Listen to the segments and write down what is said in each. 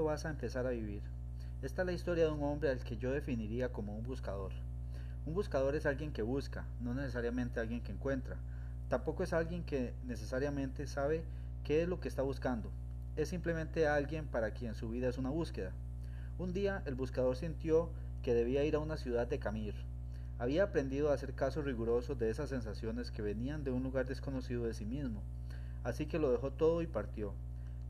¿Cuándo vas a empezar a vivir? Esta es la historia de un hombre al que yo definiría como un buscador. Un buscador es alguien que busca, no necesariamente alguien que encuentra. Tampoco es alguien que necesariamente sabe qué es lo que está buscando. Es simplemente alguien para quien su vida es una búsqueda. Un día el buscador sintió que debía ir a una ciudad de Camir. Había aprendido a hacer caso riguroso de esas sensaciones que venían de un lugar desconocido de sí mismo. Así que lo dejó todo y partió.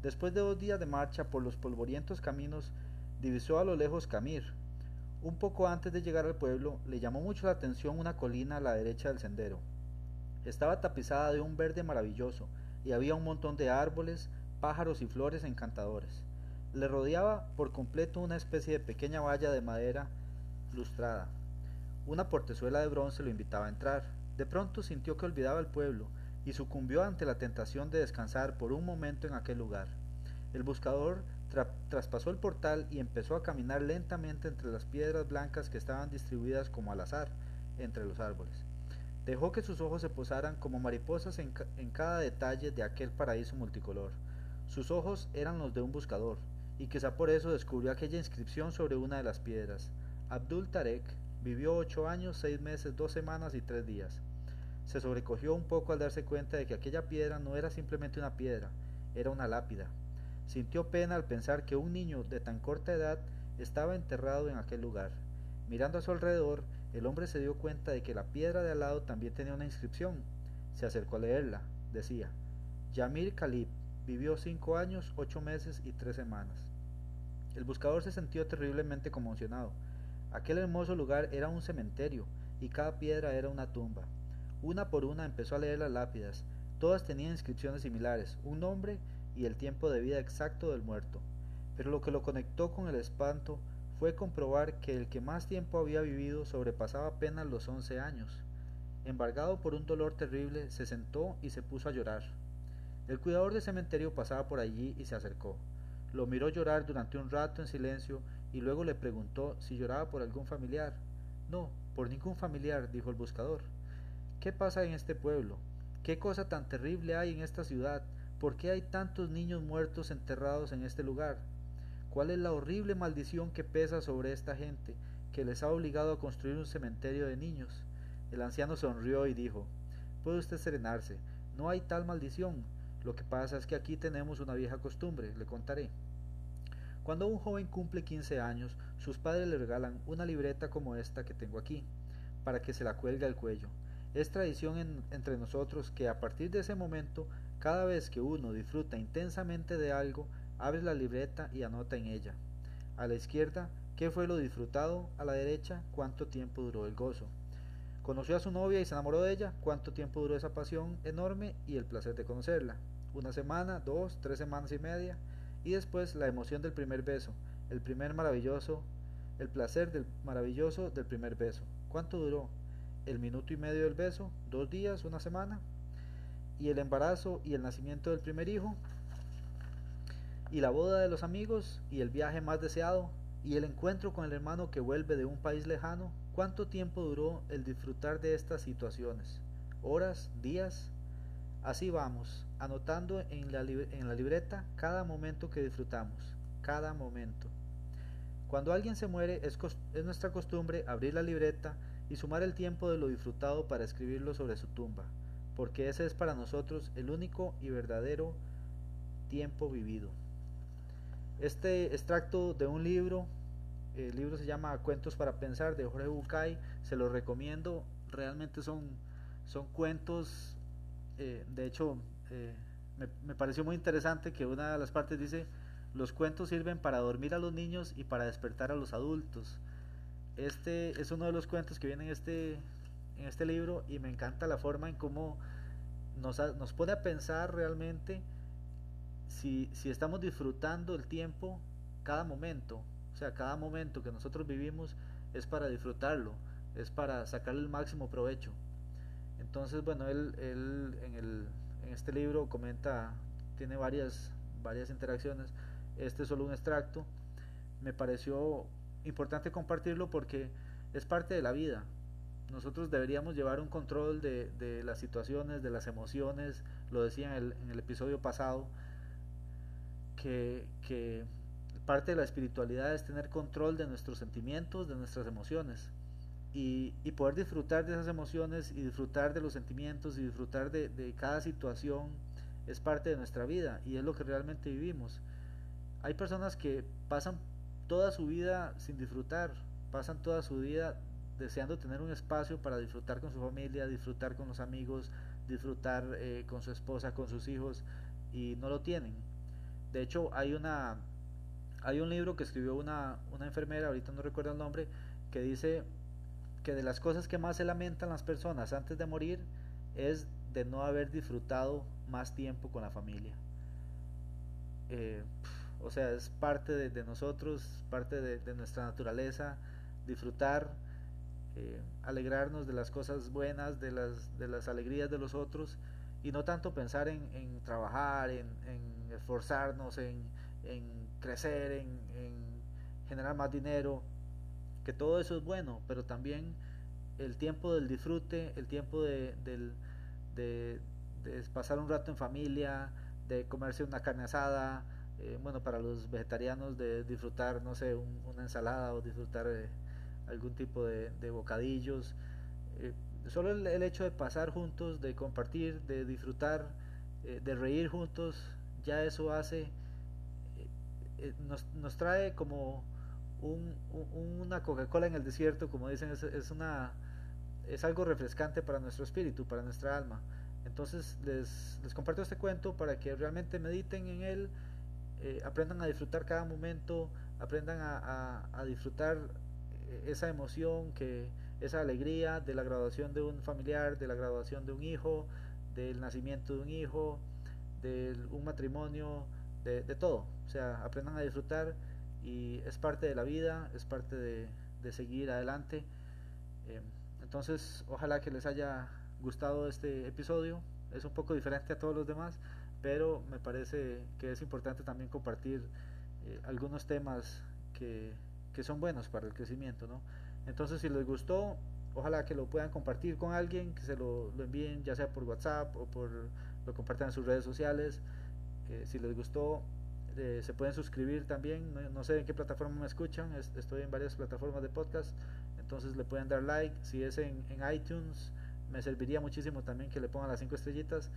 Después de dos días de marcha por los polvorientos caminos divisó a lo lejos Camir. Un poco antes de llegar al pueblo, le llamó mucho la atención una colina a la derecha del sendero. Estaba tapizada de un verde maravilloso, y había un montón de árboles, pájaros y flores encantadores. Le rodeaba por completo una especie de pequeña valla de madera lustrada. Una portezuela de bronce lo invitaba a entrar. De pronto sintió que olvidaba el pueblo y sucumbió ante la tentación de descansar por un momento en aquel lugar. El buscador traspasó el portal y empezó a caminar lentamente entre las piedras blancas que estaban distribuidas como al azar entre los árboles. Dejó que sus ojos se posaran como mariposas en, en cada detalle de aquel paraíso multicolor. Sus ojos eran los de un buscador, y quizá por eso descubrió aquella inscripción sobre una de las piedras. Abdul Tarek vivió ocho años, seis meses, dos semanas y tres días. Se sobrecogió un poco al darse cuenta de que aquella piedra no era simplemente una piedra, era una lápida, Sintió pena al pensar que un niño de tan corta edad estaba enterrado en aquel lugar. Mirando a su alrededor, el hombre se dio cuenta de que la piedra de al lado también tenía una inscripción. Se acercó a leerla. Decía, Yamir Khalib vivió cinco años, ocho meses y tres semanas. El buscador se sintió terriblemente conmocionado. Aquel hermoso lugar era un cementerio y cada piedra era una tumba. Una por una empezó a leer las lápidas. Todas tenían inscripciones similares, un nombre y el tiempo de vida exacto del muerto, pero lo que lo conectó con el espanto fue comprobar que el que más tiempo había vivido sobrepasaba apenas los once años. Embargado por un dolor terrible, se sentó y se puso a llorar. El cuidador del cementerio pasaba por allí y se acercó. Lo miró llorar durante un rato en silencio y luego le preguntó si lloraba por algún familiar. No, por ningún familiar, dijo el buscador. ¿Qué pasa en este pueblo? ¿Qué cosa tan terrible hay en esta ciudad? ¿Por qué hay tantos niños muertos enterrados en este lugar? ¿Cuál es la horrible maldición que pesa sobre esta gente que les ha obligado a construir un cementerio de niños? El anciano sonrió y dijo, Puede usted serenarse, no hay tal maldición. Lo que pasa es que aquí tenemos una vieja costumbre, le contaré. Cuando un joven cumple 15 años, sus padres le regalan una libreta como esta que tengo aquí, para que se la cuelgue al cuello. Es tradición entre nosotros que a partir de ese momento cada vez que uno disfruta intensamente de algo, abre la libreta y anota en ella. A la izquierda, ¿qué fue lo disfrutado? A la derecha, ¿cuánto tiempo duró el gozo? Conoció a su novia y se enamoró de ella. ¿Cuánto tiempo duró esa pasión enorme y el placer de conocerla? Una semana, dos, tres semanas y media. Y después la emoción del primer beso, el primer maravilloso, el placer del maravilloso del primer beso. ¿Cuánto duró? ¿El minuto y medio del beso? ¿Dos días? ¿Una semana? y el embarazo y el nacimiento del primer hijo, y la boda de los amigos y el viaje más deseado, y el encuentro con el hermano que vuelve de un país lejano, ¿cuánto tiempo duró el disfrutar de estas situaciones? ¿Horas? ¿Días? Así vamos, anotando en la, libreta cada momento que disfrutamos, cada momento. Cuando alguien se muere es nuestra costumbre abrir la libreta y sumar el tiempo de lo disfrutado para escribirlo sobre su tumba porque ese es para nosotros el único y verdadero tiempo vivido. Este extracto de un libro, el libro se llama Cuentos para Pensar de Jorge Bucay, se lo recomiendo, realmente son, son cuentos, eh, de hecho eh, me, me pareció muy interesante que una de las partes dice, los cuentos sirven para dormir a los niños y para despertar a los adultos. Este es uno de los cuentos que viene en este en este libro y me encanta la forma en cómo nos, nos pone a pensar realmente si, si estamos disfrutando el tiempo cada momento, o sea, cada momento que nosotros vivimos es para disfrutarlo, es para sacarle el máximo provecho. Entonces, bueno, él, él en, el, en este libro comenta, tiene varias, varias interacciones, este es solo un extracto, me pareció importante compartirlo porque es parte de la vida. Nosotros deberíamos llevar un control de, de las situaciones, de las emociones, lo decía en el, episodio pasado, que, que parte de la espiritualidad es tener control de nuestros sentimientos, de nuestras emociones. Y, y, poder disfrutar de esas emociones y disfrutar de los sentimientos y disfrutar de, de, cada situación es parte de nuestra vida y es lo que realmente vivimos. Hay personas que pasan toda su vida sin disfrutar, pasan toda su vida deseando tener un espacio para disfrutar con su familia, disfrutar con los amigos, disfrutar eh, con su esposa, con sus hijos y no lo tienen. De hecho, hay una hay un libro que escribió una, una enfermera, ahorita no recuerdo el nombre, que dice que de las cosas que más se lamentan las personas antes de morir es de no haber disfrutado más tiempo con la familia. Eh, o sea, es parte de, nosotros, parte de, nuestra naturaleza, disfrutar, eh, alegrarnos de las cosas buenas, de las, de las alegrías de los otros, y no tanto pensar en, trabajar, en, esforzarnos, en, crecer, en, en generar más dinero, que todo eso es bueno, pero también el tiempo del disfrute, el tiempo de, de, de, pasar un rato en familia, de comerse una carne asada, eh, bueno, para los vegetarianos de disfrutar, no sé, un, una ensalada o disfrutar eh, algún tipo de, bocadillos. Eh, solo el, hecho de pasar juntos, de compartir, de disfrutar, de reír juntos, ya eso hace, nos, nos trae como un, un, una Coca-Cola en el desierto, como dicen, es, es, una, es algo refrescante para nuestro espíritu, para nuestra alma. Entonces les, les comparto este cuento para que realmente mediten en él, eh, aprendan a disfrutar cada momento, aprendan a, a, disfrutar esa emoción, que, esa alegría de la graduación de un familiar, de la graduación de un hijo, del nacimiento de un hijo, de un matrimonio, de, de todo. O sea, aprendan a disfrutar y es parte de la vida, es parte de, de seguir adelante. Eh, entonces, ojalá que les haya gustado este episodio. Es un poco diferente a todos los demás, pero me parece que es importante también compartir eh, algunos temas que, que, son buenos para el crecimiento. ¿no? Entonces, si les gustó, ojalá que lo puedan compartir con alguien, que se lo, lo envíen ya sea por WhatsApp o por lo compartan en sus redes sociales. Eh, si les gustó, eh, se pueden suscribir también, no, no, sé en qué plataforma me escuchan, es, estoy en varias plataformas de podcast, entonces le pueden dar like, si es en, en, iTunes, me serviría muchísimo también que le pongan las 5 estrellitas,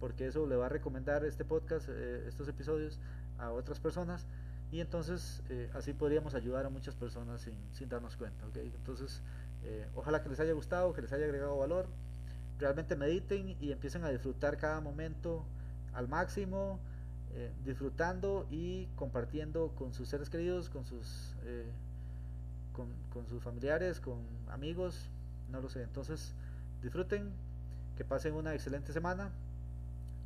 porque eso le va a recomendar este podcast, eh, estos episodios a otras personas, y entonces eh, así podríamos ayudar a muchas personas sin, darnos cuenta. Entonces, eh, ojalá que les haya gustado, que les haya agregado valor, realmente mediten y empiecen a disfrutar cada momento al máximo, disfrutando y compartiendo con sus seres queridos, con sus, con, sus familiares, con amigos, no lo sé. Entonces, disfruten, que pasen una excelente semana.